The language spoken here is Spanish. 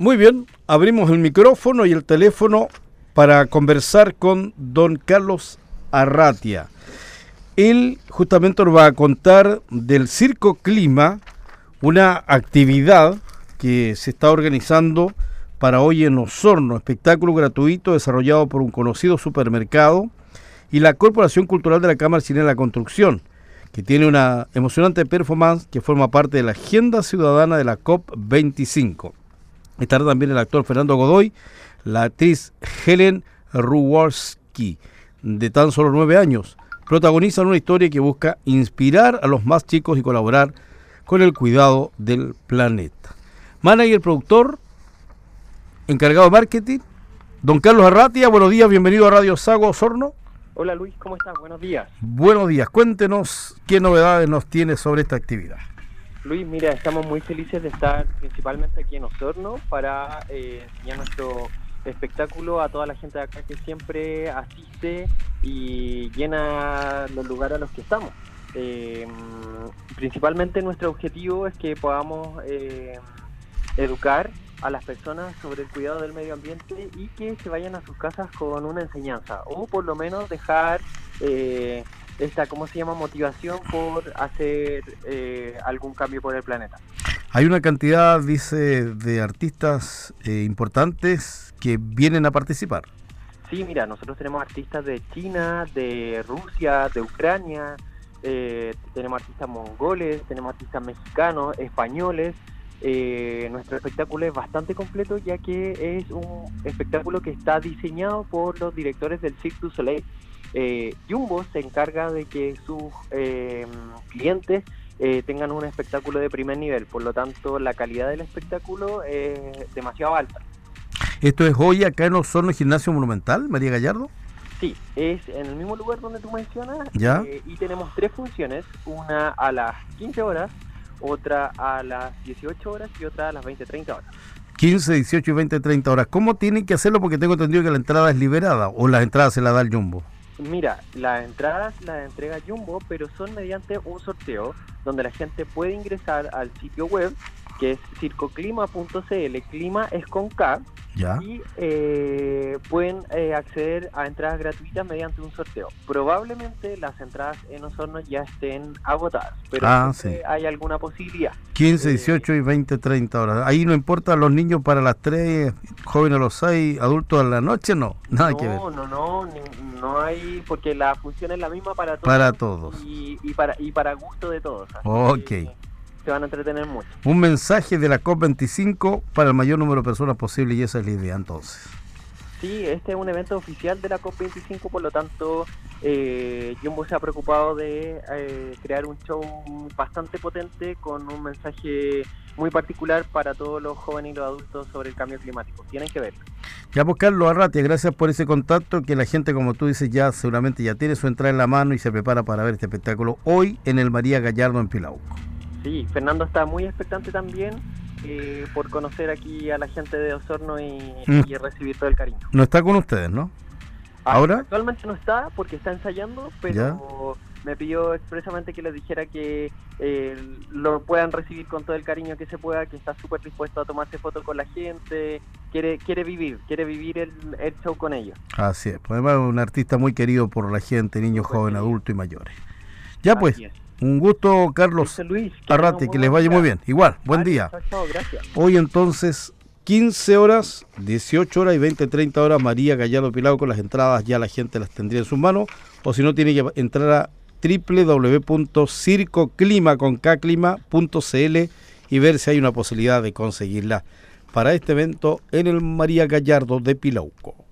Muy bien, abrimos el micrófono y el teléfono para conversar con don Carlos Arratia. Él justamente nos va a contar del Circo Clima, una actividad que se está organizando para hoy en Osorno, espectáculo gratuito desarrollado por un conocido supermercado y la Corporación Cultural de la Cámara Chilena de la Construcción, que tiene una emocionante performance que forma parte de la agenda ciudadana de la COP25. Estará también el actor Fernando Godoy, la actriz Helen Ruworski, de tan solo nueve años. Protagonizan una historia que busca inspirar a los más chicos y colaborar con el cuidado del planeta. Manager, productor, encargado de marketing, don Carlos Arratia, buenos días, bienvenido a Radio Sago Osorno. Hola Luis, ¿cómo estás? Buenos días. Buenos días, cuéntenos qué novedades nos tiene sobre esta actividad. Luis, mira, estamos muy felices de estar principalmente aquí en Osorno para eh, enseñar nuestro espectáculo a toda la gente de acá que siempre asiste y llena los lugares a los que estamos. Eh, principalmente nuestro objetivo es que podamos eh, educar a las personas sobre el cuidado del medio ambiente y que se vayan a sus casas con una enseñanza o por lo menos dejar esta, ¿cómo se llama?, motivación por hacer eh, algún cambio por el planeta. Hay una cantidad, dice, de artistas eh, importantes que vienen a participar. Sí, mira, nosotros tenemos artistas de China, de Rusia, de Ucrania, eh, tenemos artistas mongoles, tenemos artistas mexicanos, españoles. nuestro espectáculo es bastante completo ya que es un espectáculo que está diseñado por los directores del Cirque du Soleil eh, Jumbo se encarga de que sus eh, clientes eh, tengan un espectáculo de primer nivel, por lo tanto la calidad del espectáculo es demasiado alta. ¿Esto es hoy acá en Osorno Gimnasio Monumental, María Gallardo? Sí, es en el mismo lugar donde tú mencionas ¿Ya? y tenemos tres funciones, una a las 15 horas, otra a las 18 horas y otra a las 20, 30 horas. 15, 18 y 20, 30 horas. ¿Cómo tienen que hacerlo? Porque tengo entendido que la entrada es liberada o la entrada se la da el Jumbo. Mira, las entradas las entrega Jumbo, pero son mediante un sorteo donde la gente puede ingresar al sitio web que es circoclima.cl. Clima es con K. Y eh, pueden eh, acceder a entradas gratuitas mediante un sorteo. Probablemente las entradas en Osorno ya estén agotadas, pero ah, hay alguna posibilidad. 15, 18 eh, y 20, 30 horas. Ahí no importa los niños para las 3, jóvenes a los 6, adultos a la noche, no. Nada que ver. No, no, no, no hay, porque la función es la misma para todos. Para todos. Y, para, y para gusto de todos. ok se van a entretener mucho. Un mensaje de la COP25 para el mayor número de personas posible y esa es la idea entonces. Sí, este es un evento oficial de la COP25, por lo tanto, eh, Jumbo se ha preocupado de eh, crear un show bastante potente con un mensaje muy particular para todos los jóvenes y los adultos sobre el cambio climático. Tienen que verlo. Ya, pues Carlos Arratia, gracias por ese contacto, que la gente, como tú dices, ya seguramente ya tiene su entrada en la mano y se prepara para ver este espectáculo hoy en el María Gallardo en Pilauco. Sí, Fernando está muy expectante también eh, por conocer aquí a la gente de Osorno mm. y, recibir todo el cariño. No está con ustedes, ¿no? Ah, ¿Ahora? Actualmente no está porque está ensayando, pero me pidió expresamente que les dijera que eh, lo puedan recibir con todo el cariño que se pueda, que está súper dispuesto a tomarse fotos con la gente, quiere quiere vivir, quiere vivir el, show con ellos. Así es, pues además es un artista muy querido por la gente, niños, jóvenes, adultos y mayores. Ya pues. Un gusto, Carlos Luis, Arrate, que les vaya muy bien. Igual, buen día. Hoy entonces, 15 horas, 18 horas y 20, 30 horas, María Gallardo Pilado con las entradas, ya la gente las tendría en sus manos, o si no, tiene que entrar a www.circoclima.cl y ver si hay una posibilidad de conseguirla para este evento en el María Gallardo de Pilauco.